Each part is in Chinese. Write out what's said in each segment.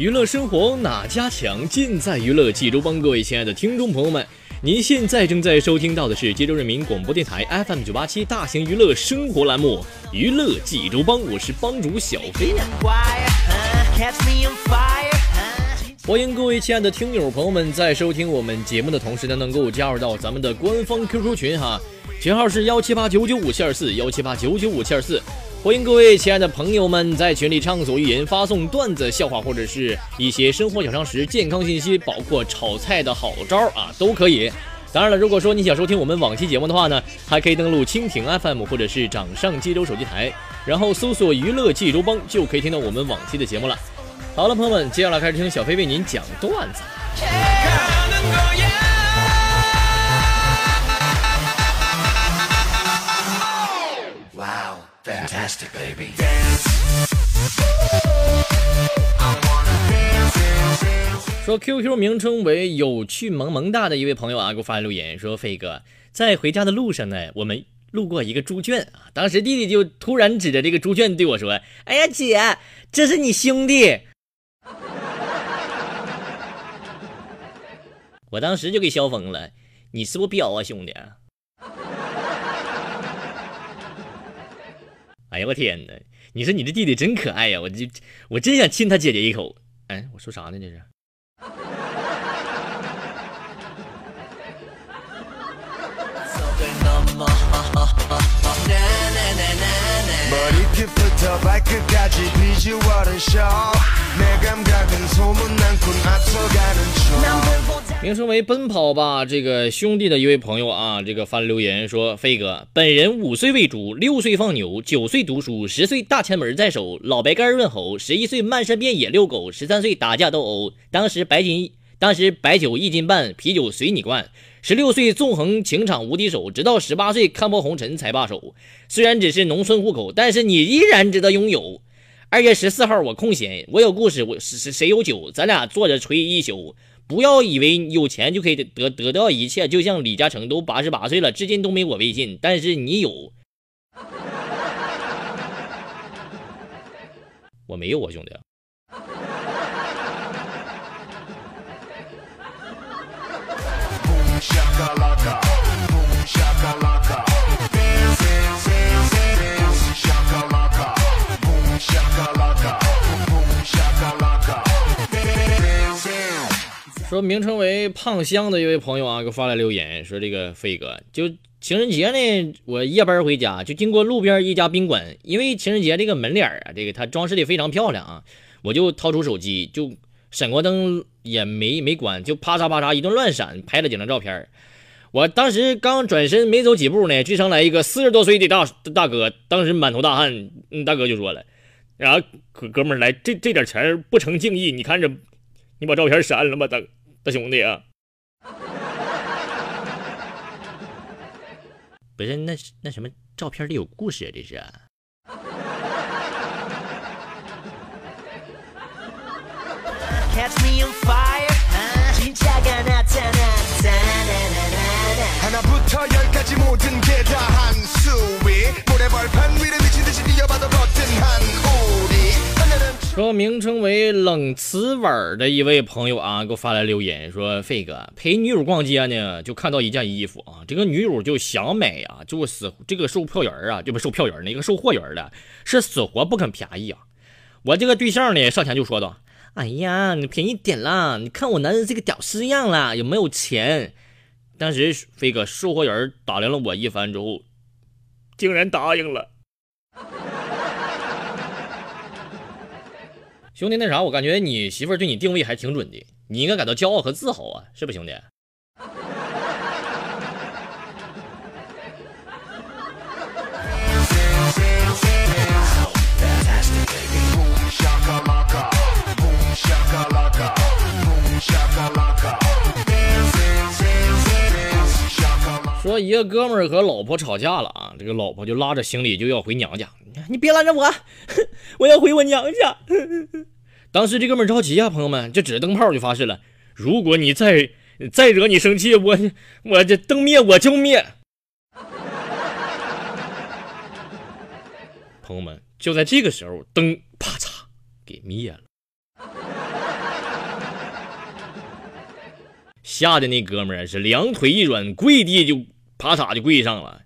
娱乐生活哪家强？尽在娱乐济州帮。各位亲爱的听众朋友们，您现在正在收听到的是济州人民广播电台 FM 九八七大型娱乐生活栏目《娱乐济州帮》，我是帮主小飞。欢迎各位亲爱的听友朋友们，在收听我们节目的同时呢，能够加入到咱们的官方 QQ 群哈，群号是幺七八九九五七二四幺七八九九五七二四。欢迎各位亲爱的朋友们在群里畅所欲言，发送段子、笑话或者是一些生活小常识、健康信息，包括炒菜的好招啊，都可以。当然了，如果说你想收听我们往期节目的话呢，还可以登录蜻蜓 FM 或者是掌上济州手机台，然后搜索“娱乐济州帮”，就可以听到我们往期的节目了。好了，朋友们，接下来开始听小飞为您讲段子。说 QQ 名称为有趣萌萌哒的一位朋友啊，给我发来留言说：“飞哥，在回家的路上呢，我们路过一个猪圈啊，当时弟弟就突然指着这个猪圈对我说：‘哎呀，姐，这是你兄弟。’” 我当时就给笑疯了，你是不是彪啊，兄弟？哎呀，我天哪！你说你这弟弟真可爱呀，我就我真想亲他姐姐一口。哎，我说啥呢？这是。名称为“奔跑吧”这个兄弟的一位朋友啊，这个发留言说：“飞哥，本人五岁喂猪，六岁放牛，九岁读书，十岁大前门在手，老白干润喉，十一岁漫山遍野遛狗，十三岁打架斗殴，当时白金，当时白酒一斤半，啤酒随你灌。”十六岁纵横情场无敌手，直到十八岁看破红尘才罢手。虽然只是农村户口，但是你依然值得拥有。二月十四号我空闲，我有故事，我谁谁谁有酒，咱俩坐着吹一宿。不要以为有钱就可以得得到一切，就像李嘉诚都八十八岁了，至今都没我微信，但是你有，我没有啊，兄弟。名称为胖香的一位朋友啊，给我发来留言说：“这个飞哥，就情人节呢，我夜班回家，就经过路边一家宾馆，因为情人节这个门脸啊，这个它装饰的非常漂亮啊，我就掏出手机，就闪光灯也没没关，就啪嚓啪嚓一顿乱闪，拍了几张照片。我当时刚转身没走几步呢，追上来一个四十多岁的大大哥，当时满头大汗，嗯，大哥就说了：，啊，哥哥们来，这这点钱不成敬意，你看着，你把照片删了吧，大哥。”大兄弟啊，不是那那什么照片里有故事啊，这是。说名称为冷瓷碗的一位朋友啊，给我发来留言说：“飞哥陪女友逛街呢，就看到一件衣服啊，这个女友就想买呀，就死这个售票员啊，就不售票员那个售货员的，是死活不肯便宜啊。我这个对象呢，上前就说道：哎呀，你便宜点啦！你看我男人这个屌丝样啦，有没有钱？当时飞哥售货员打量了我一番之后，竟然答应了。兄弟，那啥，我感觉你媳妇儿对你定位还挺准的，你应该感到骄傲和自豪啊，是不，兄弟？一个哥们儿和老婆吵架了啊，这个老婆就拉着行李就要回娘家。你别拦着我，我要回我娘家。当时这哥们儿着急啊，朋友们，就指着灯泡就发誓了：如果你再再惹你生气，我我这灯灭我就灭。朋友们，就在这个时候，灯啪嚓给灭了，吓得那哥们儿是两腿一软，跪地就啪嚓就跪上了。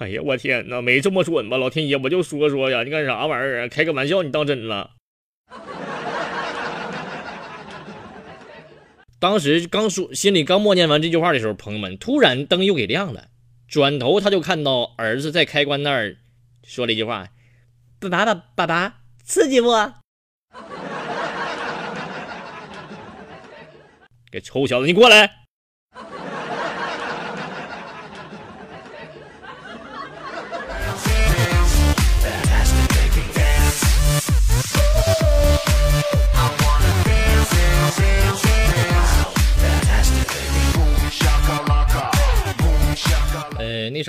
哎呀，我天哪，没这么准吧？老天爷，我就说说呀，你干啥玩意儿啊？开个玩笑，你当真了？当时刚说，心里刚默念完这句话的时候，朋友们，突然灯又给亮了，转头他就看到儿子在开关那儿说了一句话：“爸爸，爸爸爸，刺激不？” 给臭小子，你过来！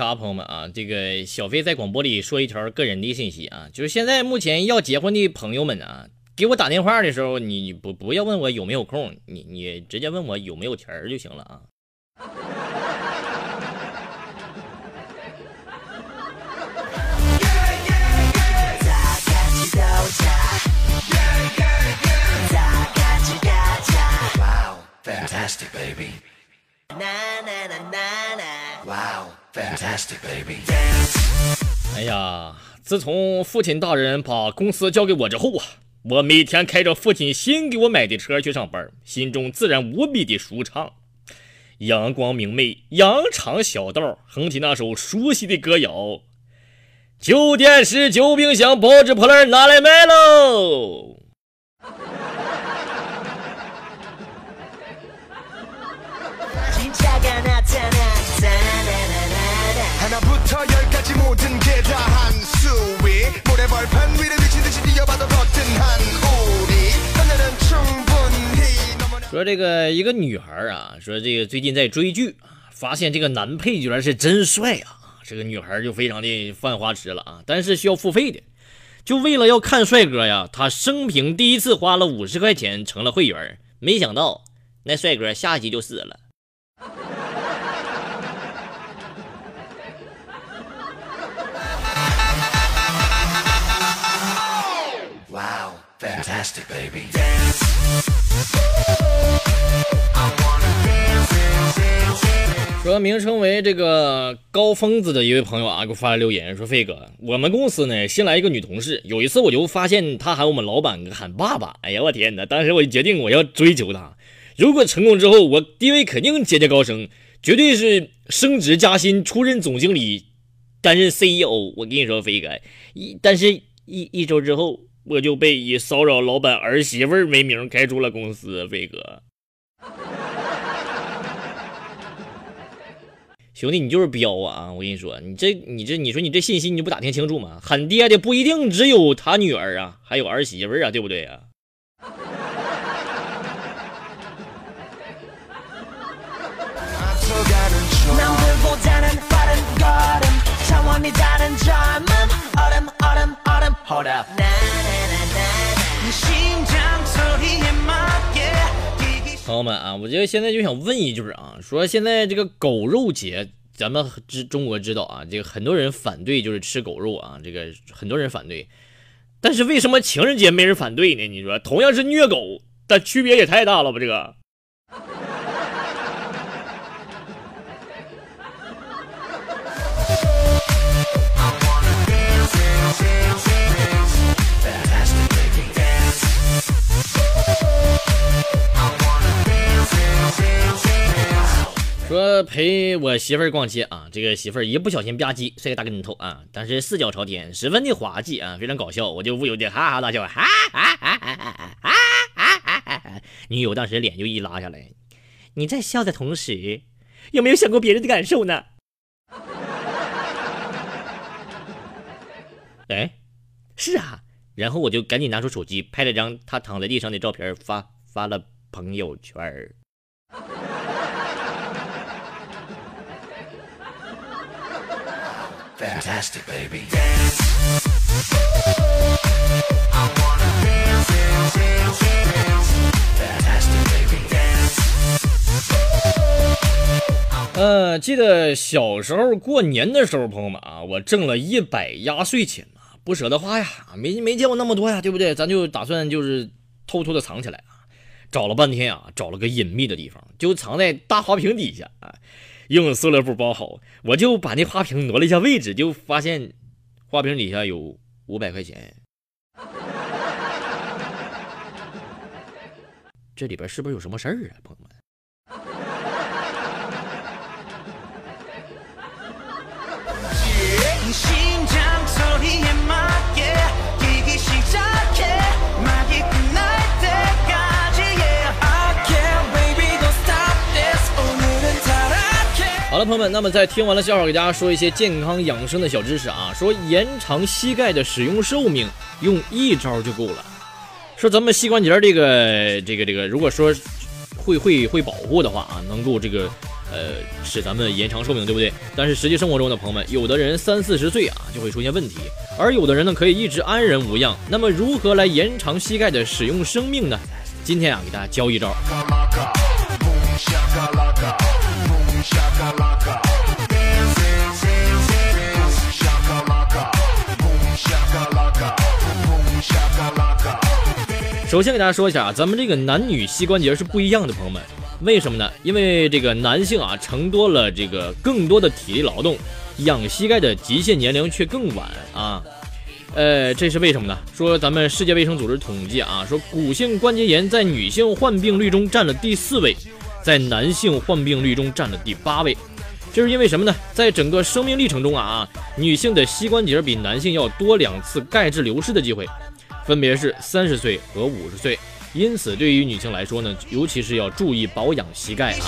啊，朋友们啊，这个小飞在广播里说一条个人的信息啊，就是现在目前要结婚的朋友们啊，给我打电话的时候，你不不要问我有没有空，你你直接问我有没有钱就行了啊。哎呀，自从父亲大人把公司交给我之后啊，我每天开着父亲新给我买的车去上班，心中自然无比的舒畅。阳光明媚，羊肠小道，哼起那首熟悉的歌谣：“旧电视、旧冰箱、报纸破烂拿来卖喽。”说这个一个女孩啊，说这个最近在追剧啊，发现这个男配角是真帅啊，这个女孩就非常的犯花痴了啊，但是需要付费的，就为了要看帅哥呀，她生平第一次花了五十块钱成了会员，没想到那帅哥下集就死了。Fantastic baby dance 说名称为这个高疯子的一位朋友啊，给我发来留言说：“飞哥，我们公司呢新来一个女同事，有一次我就发现她喊我们老板喊爸爸，哎呀我天哪！当时我就决定我要追求她，如果成功之后，我地位肯定节节高升，绝对是升职加薪，出任总经理，担任 CEO。我跟你说，飞哥，一但是一一周之后。”我就被以骚扰老板儿媳妇儿为名开除了公司，飞哥，兄弟，你就是彪啊！我跟你说，你这你这你说你这信息你不打听清楚吗？喊爹的不一定只有他女儿啊，还有儿媳妇儿啊，对不对啊？Hold up. 朋友们啊，我觉得现在就想问一句啊，说现在这个狗肉节，咱们知中国知道啊，这个很多人反对就是吃狗肉啊，这个很多人反对，但是为什么情人节没人反对呢？你说同样是虐狗，但区别也太大了吧？这个。说陪我媳妇儿逛街啊，这个媳妇儿一不小心吧唧摔个大跟头啊，当时四脚朝天，十分的滑稽啊，非常搞笑，我就不由得哈哈大笑，哈哈哈哈哈哈哈哈！女友当时脸就一拉下来，你在笑的同时，有没有想过别人的感受呢？哎，是啊，然后我就赶紧拿出手机拍了张她躺在地上的照片，发发了朋友圈儿。Fantastic baby. Fantastic, baby. 呃，记得小时候过年的时候，朋友们啊，我挣了一百压岁钱啊，不舍得花呀，没没见过那么多呀，对不对？咱就打算就是偷偷的藏起来啊，找了半天啊，找了个隐秘的地方，就藏在大花瓶底下啊。用塑料布包好，我就把那花瓶挪了一下位置，就发现花瓶底下有五百块钱。这里边是不是有什么事儿啊，朋友们？好了，朋友们，那么在听完了笑话，给大家说一些健康养生的小知识啊。说延长膝盖的使用寿命，用一招就够了。说咱们膝关节这个这个这个，如果说会会会保护的话啊，能够这个呃使咱们延长寿命，对不对？但是实际生活中的朋友们，有的人三四十岁啊就会出现问题，而有的人呢可以一直安然无恙。那么如何来延长膝盖的使用生命呢？今天啊，给大家教一招。首先给大家说一下啊，咱们这个男女膝关节是不一样的，朋友们，为什么呢？因为这个男性啊承多了这个更多的体力劳动，养膝盖的极限年龄却更晚啊。呃，这是为什么呢？说咱们世界卫生组织统计啊，说骨性关节炎在女性患病率中占了第四位，在男性患病率中占了第八位。这是因为什么呢？在整个生命历程中啊啊，女性的膝关节比男性要多两次钙质流失的机会。分别是三十岁和五十岁，因此对于女性来说呢，尤其是要注意保养膝盖啊。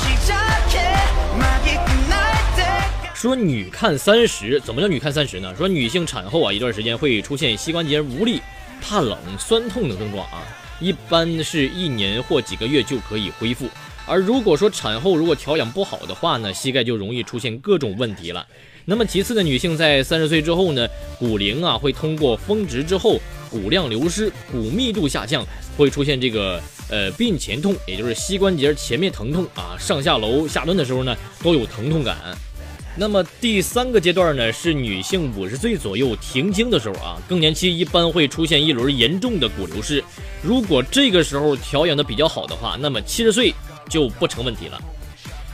说女看三十，怎么叫女看三十呢？说女性产后啊一段时间会出现膝关节无力、怕冷、酸痛等症状啊，一般是一年或几个月就可以恢复。而如果说产后如果调养不好的话呢，膝盖就容易出现各种问题了。那么其次呢，女性在三十岁之后呢，骨龄啊会通过峰值之后。骨量流失，骨密度下降，会出现这个呃髌前痛，也就是膝关节前面疼痛啊。上下楼下蹲的时候呢，都有疼痛感。那么第三个阶段呢，是女性五十岁左右停经的时候啊，更年期一般会出现一轮严重的骨流失。如果这个时候调养的比较好的话，那么七十岁就不成问题了。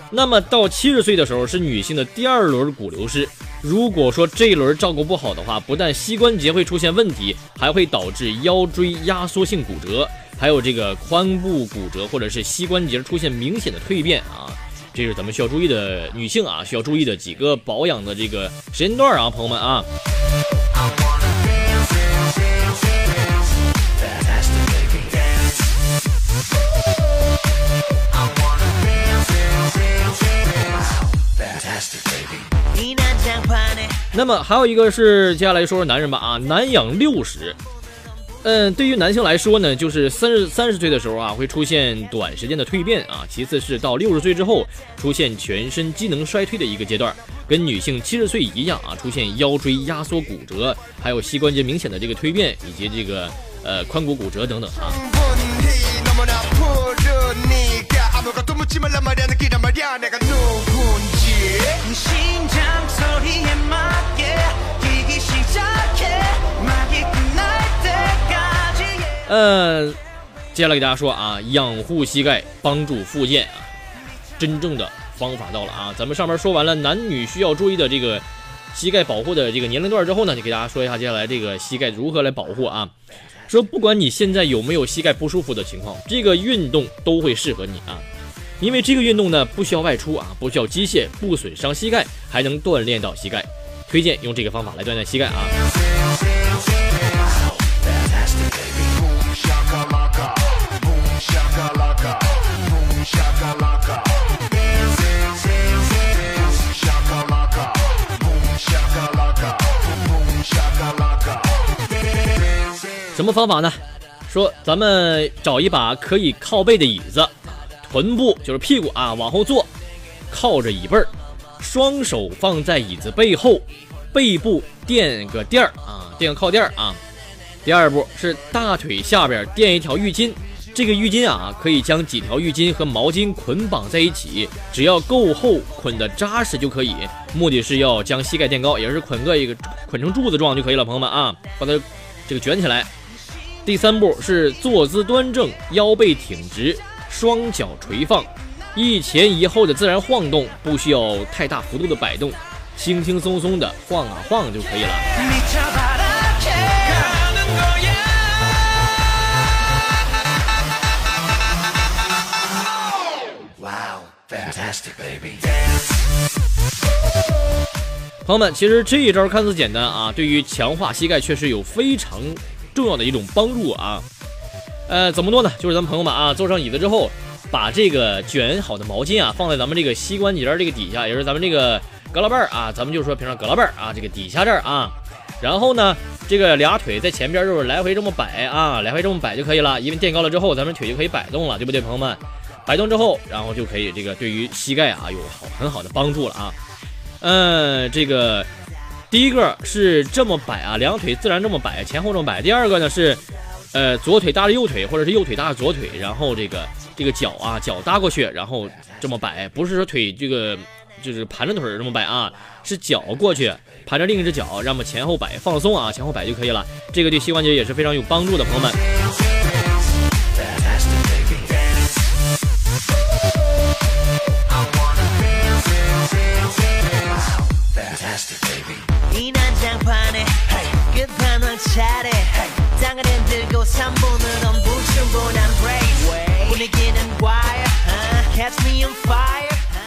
那么到七十岁的时候是女性的第二轮骨流失。如果说这一轮照顾不好的话，不但膝关节会出现问题，还会导致腰椎压缩性骨折，还有这个髋部骨折，或者是膝关节出现明显的蜕变啊，这是咱们需要注意的女性啊需要注意的几个保养的这个时间段啊，朋友们啊。那么还有一个是，接下来说说男人吧啊，男养六十。嗯，对于男性来说呢，就是三十三十岁的时候啊，会出现短时间的蜕变啊。其次是到六十岁之后，出现全身机能衰退的一个阶段，跟女性七十岁一样啊，出现腰椎压缩骨折，还有膝关节明显的这个蜕变，以及这个呃髋骨骨折等等啊。呃，接下来给大家说啊，养护膝盖，帮助复健啊，真正的方法到了啊。咱们上面说完了男女需要注意的这个膝盖保护的这个年龄段之后呢，就给大家说一下接下来这个膝盖如何来保护啊。说不管你现在有没有膝盖不舒服的情况，这个运动都会适合你啊。因为这个运动呢不需要外出啊，不需要机械，不损伤膝盖，还能锻炼到膝盖。推荐用这个方法来锻炼膝盖啊。什么方法呢？说咱们找一把可以靠背的椅子，臀部就是屁股啊往后坐，靠着椅背儿，双手放在椅子背后，背部垫个垫儿啊，垫个靠垫儿啊。第二步是大腿下边垫一条浴巾，这个浴巾啊可以将几条浴巾和毛巾捆绑在一起，只要够厚，捆得扎实就可以。目的是要将膝盖垫高，也是捆个一个捆成柱子状就可以了，朋友们啊，把它这个卷起来。第三步是坐姿端正，腰背挺直，双脚垂放，一前一后的自然晃动，不需要太大幅度的摆动，轻轻松松的晃啊晃就可以了。朋友们，其实这一招看似简单啊，对于强化膝盖确实有非常重要的一种帮助啊。呃，怎么做呢？就是咱们朋友们啊，坐上椅子之后，把这个卷好的毛巾啊放在咱们这个膝关节这个底下，也是咱们这个胳肋绊啊，咱们就说平常胳肋绊啊，这个底下这儿啊。然后呢，这个俩腿在前边就是来回这么摆啊，来回这么摆就可以了。因为垫高了之后，咱们腿就可以摆动了，对不对，朋友们？摆动之后，然后就可以这个对于膝盖啊有好很好的帮助了啊。嗯，这个第一个是这么摆啊，两腿自然这么摆，前后这么摆。第二个呢是，呃，左腿搭着右腿，或者是右腿搭着左腿，然后这个这个脚啊脚搭过去，然后这么摆，不是说腿这个就是盘着腿这么摆啊，是脚过去盘着另一只脚，让我们前后摆放松啊，前后摆就可以了。这个对膝关节也是非常有帮助的，朋友们。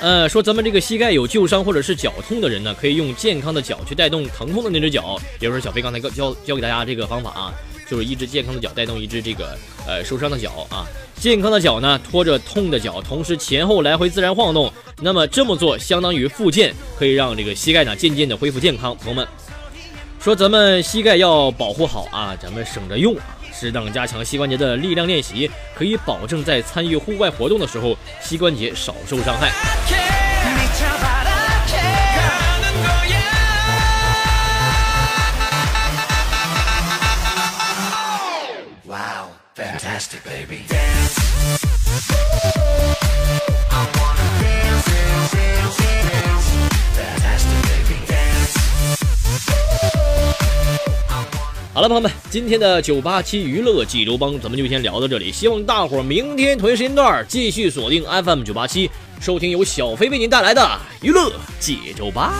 呃，说咱们这个膝盖有旧伤或者是脚痛的人呢，可以用健康的脚去带动疼痛的那只脚。比如说小飞刚才教教给大家这个方法啊，就是一只健康的脚带动一只这个呃受伤的脚啊。健康的脚呢拖着痛的脚，同时前后来回自然晃动。那么这么做相当于复健，可以让这个膝盖呢渐渐的恢复健康。朋友们，说咱们膝盖要保护好啊，咱们省着用啊。适当加强膝关节的力量练习，可以保证在参与户外活动的时候，膝关节少受伤害。好了，朋友们，今天的九八七娱乐济州帮咱们就先聊到这里。希望大伙儿明天同一时间段继续锁定 FM 九八七，收听由小飞为您带来的娱乐济州帮。